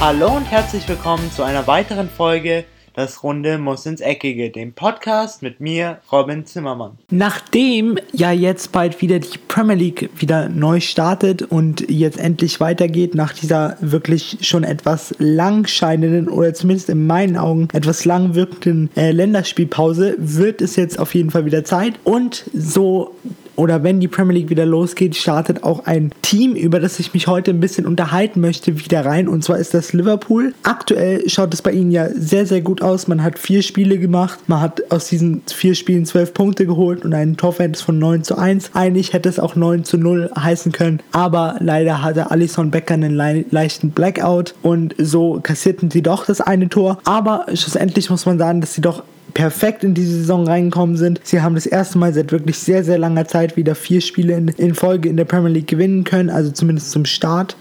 Hallo und herzlich willkommen zu einer weiteren Folge Das Runde muss ins Eckige, dem Podcast mit mir, Robin Zimmermann. Nachdem ja jetzt bald wieder die Premier League wieder neu startet und jetzt endlich weitergeht, nach dieser wirklich schon etwas langscheinenden oder zumindest in meinen Augen etwas lang wirkenden äh, Länderspielpause, wird es jetzt auf jeden Fall wieder Zeit. Und so oder wenn die Premier League wieder losgeht, startet auch ein Team, über das ich mich heute ein bisschen unterhalten möchte, wieder rein. Und zwar ist das Liverpool. Aktuell schaut es bei ihnen ja sehr, sehr gut aus. Man hat vier Spiele gemacht. Man hat aus diesen vier Spielen zwölf Punkte geholt und einen Torverhältnis von 9 zu 1. Eigentlich hätte es auch 9 zu 0 heißen können. Aber leider hatte Alison Becker einen le leichten Blackout und so kassierten sie doch das eine Tor. Aber schlussendlich muss man sagen, dass sie doch perfekt in diese Saison reingekommen sind. Sie haben das erste Mal seit wirklich sehr, sehr langer Zeit wieder vier Spiele in, in Folge in der Premier League gewinnen können, also zumindest zum Start.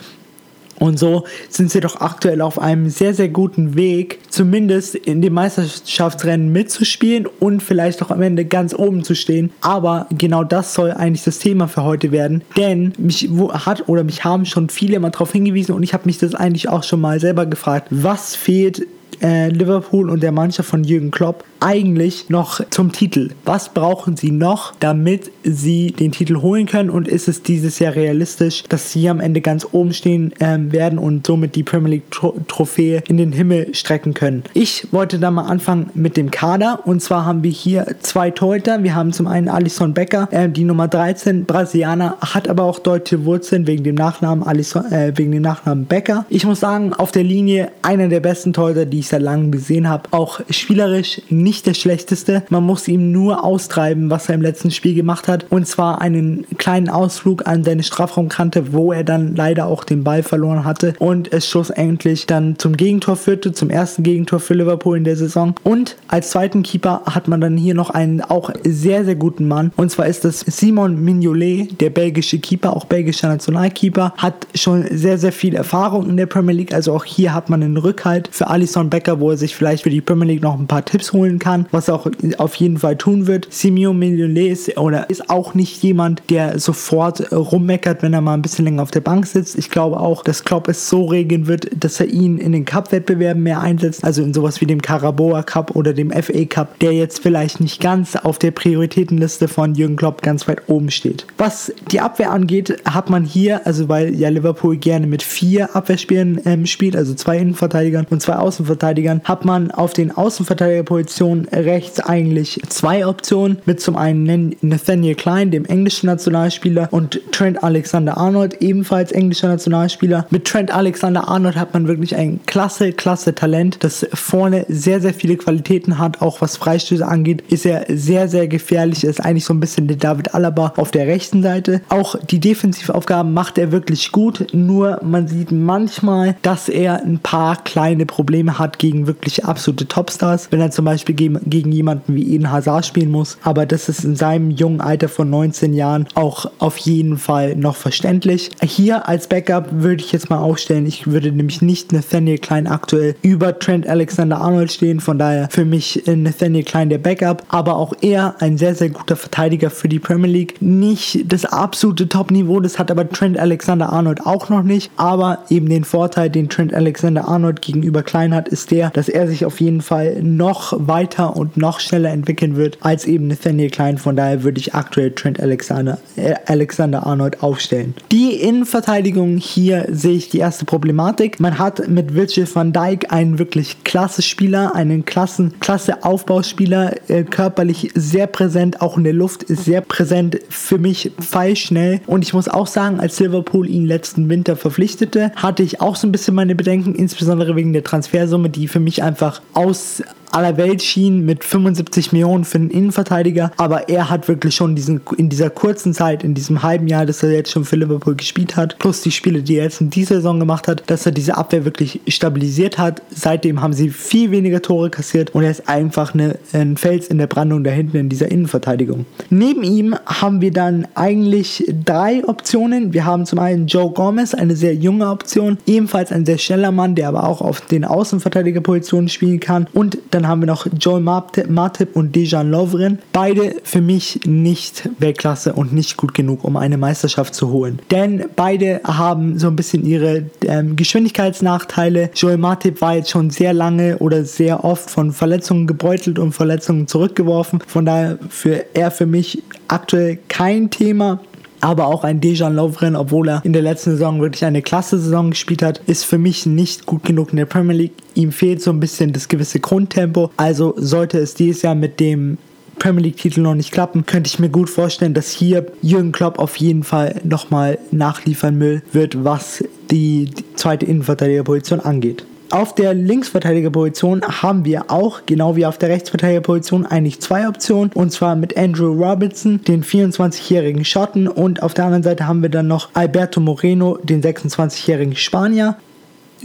Und so sind sie doch aktuell auf einem sehr, sehr guten Weg, zumindest in den Meisterschaftsrennen mitzuspielen und vielleicht auch am Ende ganz oben zu stehen. Aber genau das soll eigentlich das Thema für heute werden. Denn mich hat oder mich haben schon viele mal darauf hingewiesen und ich habe mich das eigentlich auch schon mal selber gefragt. Was fehlt äh, Liverpool und der Mannschaft von Jürgen Klopp eigentlich noch zum Titel? Was brauchen sie noch, damit sie den Titel holen können? Und ist es dieses Jahr realistisch, dass sie am Ende ganz oben stehen ähm, werden und somit die Premier League Tro Trophäe in den Himmel strecken können? Ich wollte da mal anfangen mit dem Kader. Und zwar haben wir hier zwei Torhüter. Wir haben zum einen Alison Becker, äh, die Nummer 13, Brasilianer, hat aber auch deutsche Wurzeln wegen dem Nachnamen Alisson, äh, wegen dem Nachnamen Becker. Ich muss sagen, auf der Linie einer der besten Torhüter, die ich seit langem gesehen habe. Auch spielerisch nicht der schlechteste. Man muss ihm nur austreiben, was er im letzten Spiel gemacht hat. Und zwar einen kleinen Ausflug an seine Strafraumkante, wo er dann leider auch den Ball verloren hatte und es schlussendlich dann zum Gegentor führte, zum ersten Gegentor für Liverpool in der Saison. Und als zweiten Keeper hat man dann hier noch einen auch sehr, sehr guten Mann. Und zwar ist das Simon Mignolet, der belgische Keeper, auch belgischer Nationalkeeper, hat schon sehr, sehr viel Erfahrung in der Premier League. Also auch hier hat man einen Rückhalt für Alisson Becker, wo er sich vielleicht für die Premier League noch ein paar Tipps holen kann was er auch auf jeden Fall tun wird. Simeon Mignolet ist, oder ist auch nicht jemand, der sofort rummeckert, wenn er mal ein bisschen länger auf der Bank sitzt. Ich glaube auch, dass Klopp es so regeln wird, dass er ihn in den Cup-Wettbewerben mehr einsetzt, also in sowas wie dem Carabao Cup oder dem FA Cup, der jetzt vielleicht nicht ganz auf der Prioritätenliste von Jürgen Klopp ganz weit oben steht. Was die Abwehr angeht, hat man hier, also weil ja Liverpool gerne mit vier Abwehrspielern ähm, spielt, also zwei Innenverteidigern und zwei Außenverteidigern, hat man auf den Außenverteidigerpositionen rechts eigentlich zwei Optionen mit zum einen Nathaniel Klein, dem englischen Nationalspieler, und Trent Alexander-Arnold, ebenfalls englischer Nationalspieler. Mit Trent Alexander-Arnold hat man wirklich ein klasse, klasse Talent, das vorne sehr, sehr viele Qualitäten hat, auch was Freistöße angeht, ist er sehr, sehr gefährlich, ist eigentlich so ein bisschen der David Alaba auf der rechten Seite. Auch die Defensivaufgaben macht er wirklich gut, nur man sieht manchmal, dass er ein paar kleine Probleme hat gegen wirklich absolute Topstars. Wenn er zum Beispiel gegen jemanden wie Eden Hazard spielen muss. Aber das ist in seinem jungen Alter von 19 Jahren auch auf jeden Fall noch verständlich. Hier als Backup würde ich jetzt mal aufstellen. Ich würde nämlich nicht Nathaniel Klein aktuell über Trent Alexander Arnold stehen. Von daher für mich Nathaniel Klein der Backup. Aber auch er ein sehr, sehr guter Verteidiger für die Premier League. Nicht das absolute Top-Niveau, das hat aber Trent Alexander Arnold auch noch nicht. Aber eben den Vorteil, den Trent Alexander Arnold gegenüber Klein hat, ist der, dass er sich auf jeden Fall noch weiter und noch schneller entwickeln wird als eben Nathaniel Klein. Von daher würde ich aktuell Trent Alexander, äh, Alexander Arnold aufstellen. Die Innenverteidigung hier sehe ich die erste Problematik. Man hat mit Virgil van Dijk einen wirklich klasse Spieler, einen klassen, klasse Aufbauspieler, äh, körperlich sehr präsent, auch in der Luft ist sehr präsent, für mich feilschnell. Und ich muss auch sagen, als Liverpool ihn letzten Winter verpflichtete, hatte ich auch so ein bisschen meine Bedenken, insbesondere wegen der Transfersumme, die für mich einfach aus aller Welt schien mit 75 Millionen für einen Innenverteidiger, aber er hat wirklich schon diesen, in dieser kurzen Zeit, in diesem halben Jahr, dass er jetzt schon für Liverpool gespielt hat, plus die Spiele, die er jetzt in dieser Saison gemacht hat, dass er diese Abwehr wirklich stabilisiert hat. Seitdem haben sie viel weniger Tore kassiert und er ist einfach eine, ein Fels in der Brandung da hinten in dieser Innenverteidigung. Neben ihm haben wir dann eigentlich drei Optionen. Wir haben zum einen Joe Gomez, eine sehr junge Option, ebenfalls ein sehr schneller Mann, der aber auch auf den Außenverteidigerpositionen spielen kann und dann Haben wir noch Joel Martip und Dejan Lovren. Beide für mich nicht Weltklasse und nicht gut genug, um eine Meisterschaft zu holen. Denn beide haben so ein bisschen ihre ähm, Geschwindigkeitsnachteile. Joel Martip war jetzt schon sehr lange oder sehr oft von Verletzungen gebeutelt und Verletzungen zurückgeworfen. Von daher für er für mich aktuell kein Thema. Aber auch ein Dejan Lovren, obwohl er in der letzten Saison wirklich eine klasse Saison gespielt hat, ist für mich nicht gut genug in der Premier League. Ihm fehlt so ein bisschen das gewisse Grundtempo. Also sollte es dieses Jahr mit dem Premier League-Titel noch nicht klappen, könnte ich mir gut vorstellen, dass hier Jürgen Klopp auf jeden Fall nochmal nachliefern wird, was die zweite Innenverteidigerposition angeht. Auf der Linksverteidigerposition haben wir auch, genau wie auf der Rechtsverteidigerposition, eigentlich zwei Optionen. Und zwar mit Andrew Robertson, den 24-jährigen Schotten. Und auf der anderen Seite haben wir dann noch Alberto Moreno, den 26-jährigen Spanier.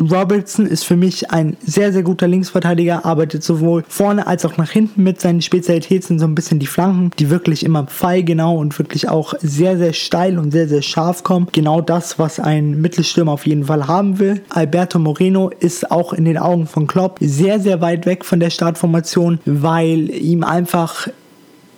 Robertson ist für mich ein sehr, sehr guter Linksverteidiger, arbeitet sowohl vorne als auch nach hinten mit. Seine Spezialität sind so ein bisschen die Flanken, die wirklich immer pfeilgenau und wirklich auch sehr, sehr steil und sehr, sehr scharf kommen. Genau das, was ein Mittelstürmer auf jeden Fall haben will. Alberto Moreno ist auch in den Augen von Klopp sehr, sehr weit weg von der Startformation, weil ihm einfach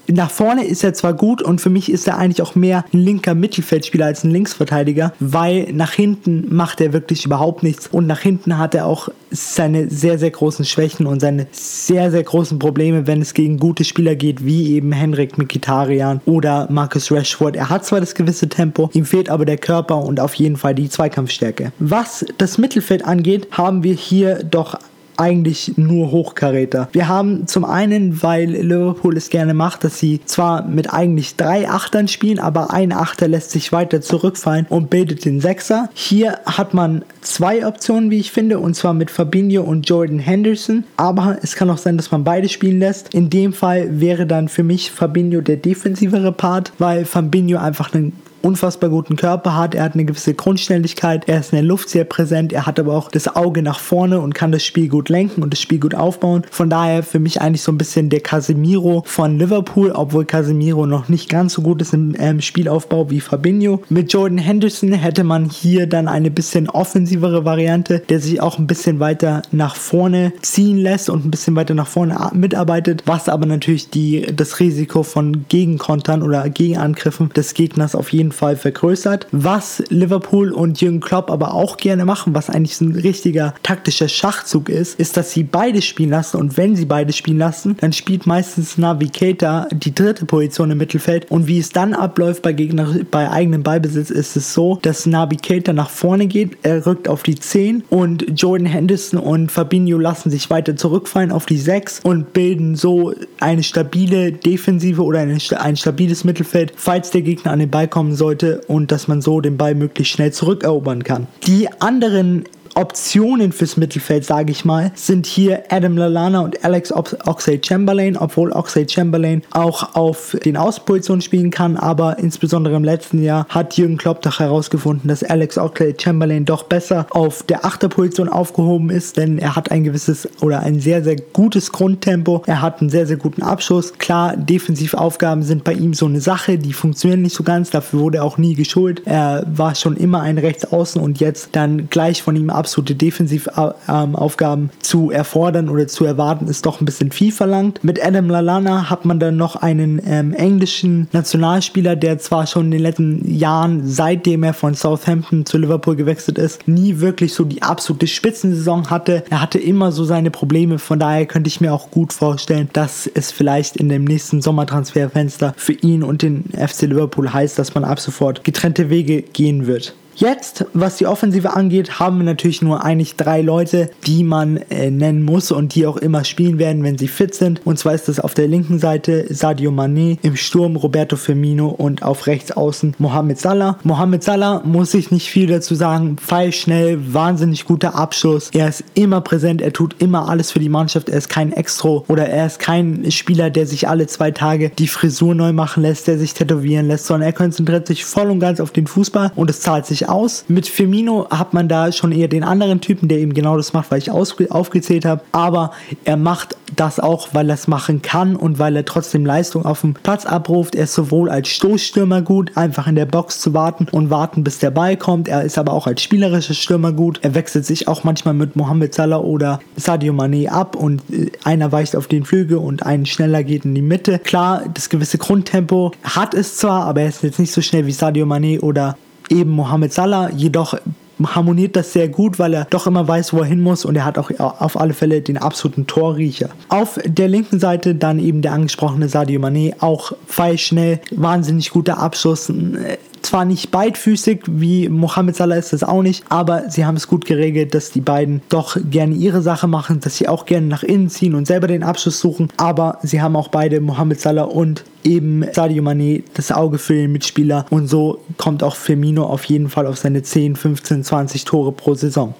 nach vorne ist er zwar gut und für mich ist er eigentlich auch mehr ein linker Mittelfeldspieler als ein Linksverteidiger, weil nach hinten macht er wirklich überhaupt nichts und nach hinten hat er auch seine sehr, sehr großen Schwächen und seine sehr, sehr großen Probleme, wenn es gegen gute Spieler geht, wie eben Henrik Mikitarian oder Marcus Rashford. Er hat zwar das gewisse Tempo, ihm fehlt aber der Körper und auf jeden Fall die Zweikampfstärke. Was das Mittelfeld angeht, haben wir hier doch eigentlich nur Hochkaräter. Wir haben zum einen, weil Liverpool es gerne macht, dass sie zwar mit eigentlich drei Achtern spielen, aber ein Achter lässt sich weiter zurückfallen und bildet den Sechser. Hier hat man zwei Optionen, wie ich finde, und zwar mit Fabinho und Jordan Henderson. Aber es kann auch sein, dass man beide spielen lässt. In dem Fall wäre dann für mich Fabinho der defensivere Part, weil Fabinho einfach einen unfassbar guten Körper hat, er hat eine gewisse Grundschnelligkeit, er ist in der Luft sehr präsent, er hat aber auch das Auge nach vorne und kann das Spiel gut lenken und das Spiel gut aufbauen. Von daher für mich eigentlich so ein bisschen der Casemiro von Liverpool, obwohl Casemiro noch nicht ganz so gut ist im ähm, Spielaufbau wie Fabinho. Mit Jordan Henderson hätte man hier dann eine bisschen offensivere Variante, der sich auch ein bisschen weiter nach vorne ziehen lässt und ein bisschen weiter nach vorne mitarbeitet, was aber natürlich die, das Risiko von Gegenkontern oder Gegenangriffen des Gegners auf jeden Fall vergrößert. Was Liverpool und Jürgen Klopp aber auch gerne machen, was eigentlich ein richtiger taktischer Schachzug ist, ist, dass sie beide spielen lassen und wenn sie beide spielen lassen, dann spielt meistens Navigator die dritte Position im Mittelfeld und wie es dann abläuft bei Gegner bei eigenem Ballbesitz ist es so, dass Navigator nach vorne geht, er rückt auf die 10 und Jordan Henderson und Fabinho lassen sich weiter zurückfallen auf die 6 und bilden so eine stabile Defensive oder eine, ein stabiles Mittelfeld, falls der Gegner an den Ball kommen soll sollte und dass man so den Ball möglichst schnell zurückerobern kann. Die anderen Optionen fürs Mittelfeld, sage ich mal, sind hier Adam Lalana und Alex Oxlade Chamberlain, obwohl Oxlade Chamberlain auch auf den Außenpositionen spielen kann, aber insbesondere im letzten Jahr hat Jürgen Klopp doch herausgefunden, dass Alex Oxlade Chamberlain doch besser auf der Achterposition aufgehoben ist, denn er hat ein gewisses oder ein sehr, sehr gutes Grundtempo, er hat einen sehr, sehr guten Abschuss. Klar, Defensivaufgaben sind bei ihm so eine Sache, die funktionieren nicht so ganz, dafür wurde er auch nie geschult. Er war schon immer ein Rechtsaußen und jetzt dann gleich von ihm ab absolute Defensivaufgaben zu erfordern oder zu erwarten, ist doch ein bisschen viel verlangt. Mit Adam Lalana hat man dann noch einen ähm, englischen Nationalspieler, der zwar schon in den letzten Jahren, seitdem er von Southampton zu Liverpool gewechselt ist, nie wirklich so die absolute Spitzensaison hatte. Er hatte immer so seine Probleme, von daher könnte ich mir auch gut vorstellen, dass es vielleicht in dem nächsten Sommertransferfenster für ihn und den FC Liverpool heißt, dass man ab sofort getrennte Wege gehen wird. Jetzt, was die Offensive angeht, haben wir natürlich nur eigentlich drei Leute, die man äh, nennen muss und die auch immer spielen werden, wenn sie fit sind. Und zwar ist das auf der linken Seite Sadio Mané, im Sturm Roberto Firmino und auf rechts außen Mohamed Salah. Mohamed Salah muss ich nicht viel dazu sagen. Pfeilschnell, wahnsinnig guter Abschluss. Er ist immer präsent, er tut immer alles für die Mannschaft. Er ist kein Extro oder er ist kein Spieler, der sich alle zwei Tage die Frisur neu machen lässt, der sich tätowieren lässt, sondern er konzentriert sich voll und ganz auf den Fußball und es zahlt sich aus. Mit Firmino hat man da schon eher den anderen Typen, der eben genau das macht, weil ich aufgezählt habe. Aber er macht das auch, weil er es machen kann und weil er trotzdem Leistung auf dem Platz abruft. Er ist sowohl als Stoßstürmer gut, einfach in der Box zu warten und warten, bis der Ball kommt. Er ist aber auch als spielerischer Stürmer gut. Er wechselt sich auch manchmal mit Mohamed Salah oder Sadio Mane ab und äh, einer weicht auf den Flügel und ein schneller geht in die Mitte. Klar, das gewisse Grundtempo hat es zwar, aber er ist jetzt nicht so schnell wie Sadio Mane oder eben Mohamed Salah, jedoch harmoniert das sehr gut, weil er doch immer weiß, wo er hin muss und er hat auch auf alle Fälle den absoluten Torriecher. Auf der linken Seite dann eben der angesprochene Sadio Mané, auch feilschnell, wahnsinnig guter Abschluss, zwar nicht beidfüßig, wie Mohamed Salah ist das auch nicht, aber sie haben es gut geregelt, dass die beiden doch gerne ihre Sache machen, dass sie auch gerne nach innen ziehen und selber den Abschluss suchen, aber sie haben auch beide, Mohamed Salah und eben Sadio Mané, das Auge für den Mitspieler. Und so kommt auch Firmino auf jeden Fall auf seine 10, 15, 20 Tore pro Saison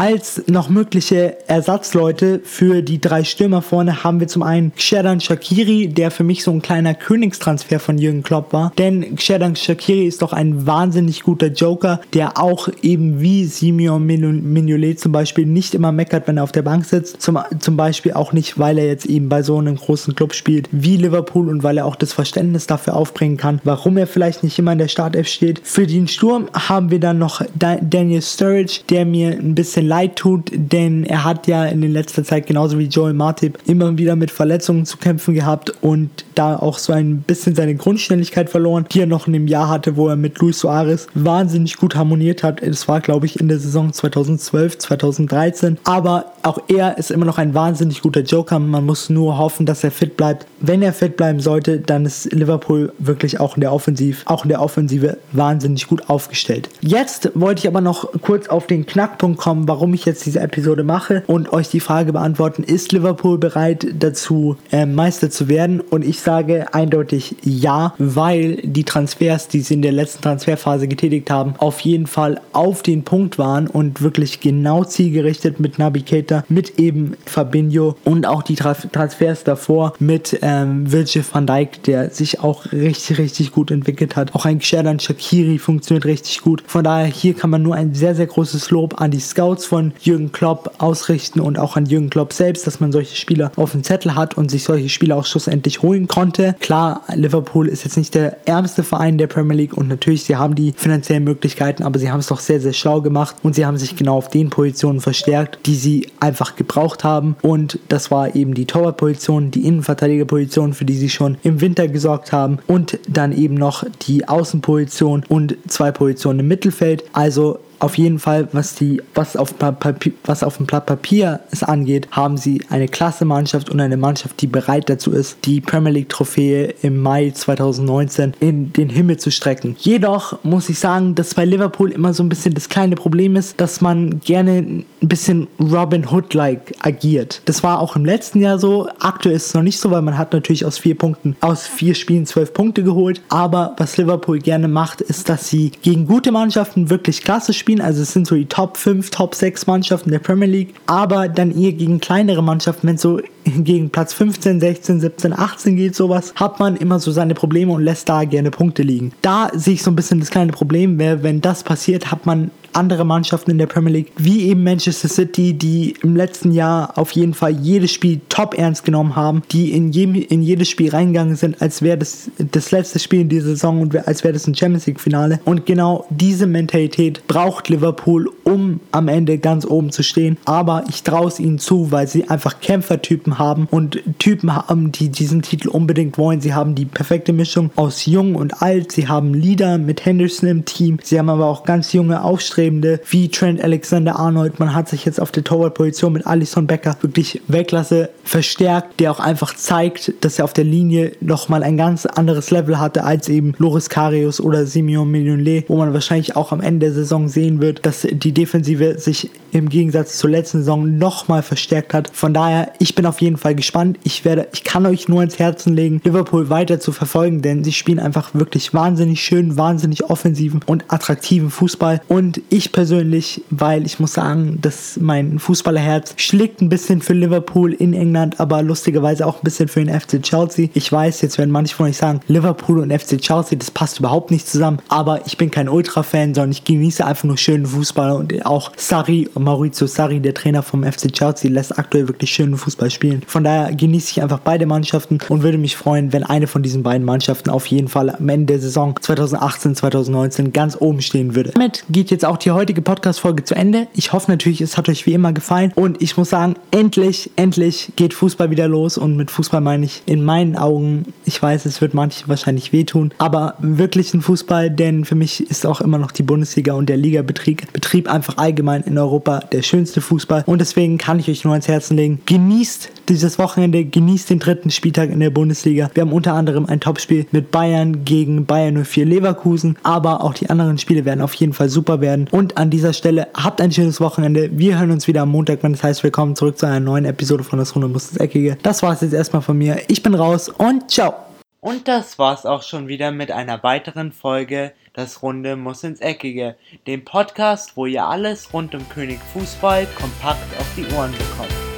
als noch mögliche Ersatzleute für die drei Stürmer vorne haben wir zum einen Xherdan Shakiri, der für mich so ein kleiner Königstransfer von Jürgen Klopp war. Denn Xherdan Shakiri ist doch ein wahnsinnig guter Joker, der auch eben wie Simeon Mignolet zum Beispiel nicht immer meckert, wenn er auf der Bank sitzt. Zum, zum Beispiel auch nicht, weil er jetzt eben bei so einem großen Club spielt wie Liverpool und weil er auch das Verständnis dafür aufbringen kann, warum er vielleicht nicht immer in der Startelf steht. Für den Sturm haben wir dann noch Daniel Sturridge, der mir ein bisschen leid tut, denn er hat ja in der letzter Zeit genauso wie Joel Martip immer wieder mit Verletzungen zu kämpfen gehabt und da auch so ein bisschen seine Grundständigkeit verloren, die er noch in dem Jahr hatte, wo er mit Luis Suarez wahnsinnig gut harmoniert hat. Es war, glaube ich, in der Saison 2012, 2013. Aber auch er ist immer noch ein wahnsinnig guter Joker. Man muss nur hoffen, dass er fit bleibt. Wenn er fit bleiben sollte, dann ist Liverpool wirklich auch in der Offensive, auch in der Offensive wahnsinnig gut aufgestellt. Jetzt wollte ich aber noch kurz auf den Knackpunkt kommen, kommen, warum ich jetzt diese Episode mache und euch die Frage beantworten, ist Liverpool bereit dazu, äh, Meister zu werden? Und ich sage eindeutig ja, weil die Transfers, die sie in der letzten Transferphase getätigt haben, auf jeden Fall auf den Punkt waren und wirklich genau zielgerichtet mit Nabi Keita, mit eben Fabinho und auch die Transfers davor mit ähm, Virgil van Dijk, der sich auch richtig, richtig gut entwickelt hat. Auch ein Xherdan Shakiri funktioniert richtig gut. Von daher, hier kann man nur ein sehr, sehr großes Lob an die Scouts Scouts von Jürgen Klopp ausrichten und auch an Jürgen Klopp selbst, dass man solche Spieler auf dem Zettel hat und sich solche Spieler auch schlussendlich holen konnte. Klar, Liverpool ist jetzt nicht der ärmste Verein der Premier League und natürlich, sie haben die finanziellen Möglichkeiten, aber sie haben es doch sehr, sehr schlau gemacht und sie haben sich genau auf den Positionen verstärkt, die sie einfach gebraucht haben und das war eben die Torwartposition, die Innenverteidigerposition, für die sie schon im Winter gesorgt haben und dann eben noch die Außenposition und zwei Positionen im Mittelfeld. Also auf jeden Fall, was, die, was, auf, Papier, was auf dem Blatt Papier es angeht, haben sie eine klasse Mannschaft und eine Mannschaft, die bereit dazu ist, die Premier League Trophäe im Mai 2019 in den Himmel zu strecken. Jedoch muss ich sagen, dass bei Liverpool immer so ein bisschen das kleine Problem ist, dass man gerne ein bisschen Robin Hood-like agiert. Das war auch im letzten Jahr so. Aktuell ist es noch nicht so, weil man hat natürlich aus vier Punkten, aus vier Spielen zwölf Punkte geholt. Aber was Liverpool gerne macht, ist, dass sie gegen gute Mannschaften wirklich klasse spielen. Also es sind so die Top 5, Top 6 Mannschaften der Premier League. Aber dann eher gegen kleinere Mannschaften, wenn es so gegen Platz 15, 16, 17, 18 geht, sowas, hat man immer so seine Probleme und lässt da gerne Punkte liegen. Da sehe ich so ein bisschen das kleine Problem, wenn das passiert, hat man andere Mannschaften in der Premier League, wie eben Manchester City, die im letzten Jahr auf jeden Fall jedes Spiel top ernst genommen haben, die in, jedem, in jedes Spiel reingegangen sind, als wäre das das letzte Spiel in dieser Saison und als wäre das ein Champions League Finale. Und genau diese Mentalität braucht Liverpool, um am Ende ganz oben zu stehen. Aber ich traue es ihnen zu, weil sie einfach Kämpfertypen haben und Typen haben, die diesen Titel unbedingt wollen. Sie haben die perfekte Mischung aus jung und alt. Sie haben Leader mit Henderson im Team. Sie haben aber auch ganz junge Aufstrebende Aufstrebende wie Trent Alexander-Arnold. Man hat sich jetzt auf der Torwart-Position mit Alison Becker wirklich Weltklasse verstärkt, der auch einfach zeigt, dass er auf der Linie nochmal ein ganz anderes Level hatte als eben Loris Karius oder Simeon Mignolet, wo man wahrscheinlich auch am Ende der Saison sehen wird, dass die Defensive sich im Gegensatz zur letzten Saison nochmal verstärkt hat. Von daher, ich bin auf jeden Fall gespannt. Ich werde, ich kann euch nur ins Herzen legen, Liverpool weiter zu verfolgen, denn sie spielen einfach wirklich wahnsinnig schön, wahnsinnig offensiven und attraktiven Fußball und Ich persönlich, weil ich muss sagen, dass mein Fußballerherz schlägt ein bisschen für Liverpool in England, aber lustigerweise auch ein bisschen für den FC Chelsea. Ich weiß, jetzt werden manche von euch sagen, Liverpool und FC Chelsea, das passt überhaupt nicht zusammen, aber ich bin kein Ultra-Fan, sondern ich genieße einfach nur schönen Fußball und auch Sarri, Maurizio Sarri, der Trainer vom FC Chelsea, lässt aktuell wirklich schönen Fußball spielen. Von daher genieße ich einfach beide Mannschaften und würde mich freuen, wenn eine von diesen beiden Mannschaften auf jeden Fall am Ende der Saison 2018, 2019 ganz oben stehen würde. Damit geht jetzt auch die heutige Podcast-Folge zu Ende. Ich hoffe natürlich, es hat euch wie immer gefallen. Und ich muss sagen, endlich, endlich geht Fußball wieder los. Und mit Fußball meine ich in meinen Augen, ich weiß, es wird manche wahrscheinlich wehtun, aber wirklich ein Fußball, denn für mich ist auch immer noch die Bundesliga und der Ligabetrieb Betrieb einfach allgemein in Europa der schönste Fußball. Und deswegen kann ich euch nur ans Herzen legen, genießt dieses Wochenende, genießt den dritten Spieltag in der Bundesliga. Wir haben unter anderem ein Topspiel mit Bayern gegen Bayern 04 Leverkusen, aber auch die anderen Spiele werden auf jeden Fall super werden. Und an dieser Stelle habt ein schönes Wochenende. Wir hören uns wieder am Montag, wenn das heißt, willkommen zurück zu einer neuen Episode von das Runde muss das Eckige. Das war es jetzt erstmal von mir. Ich bin raus und ciao. Und das war's auch schon wieder mit einer weiteren Folge Das Runde muss ins Eckige, dem Podcast, wo ihr alles rund um König Fußball kompakt auf die Ohren bekommt.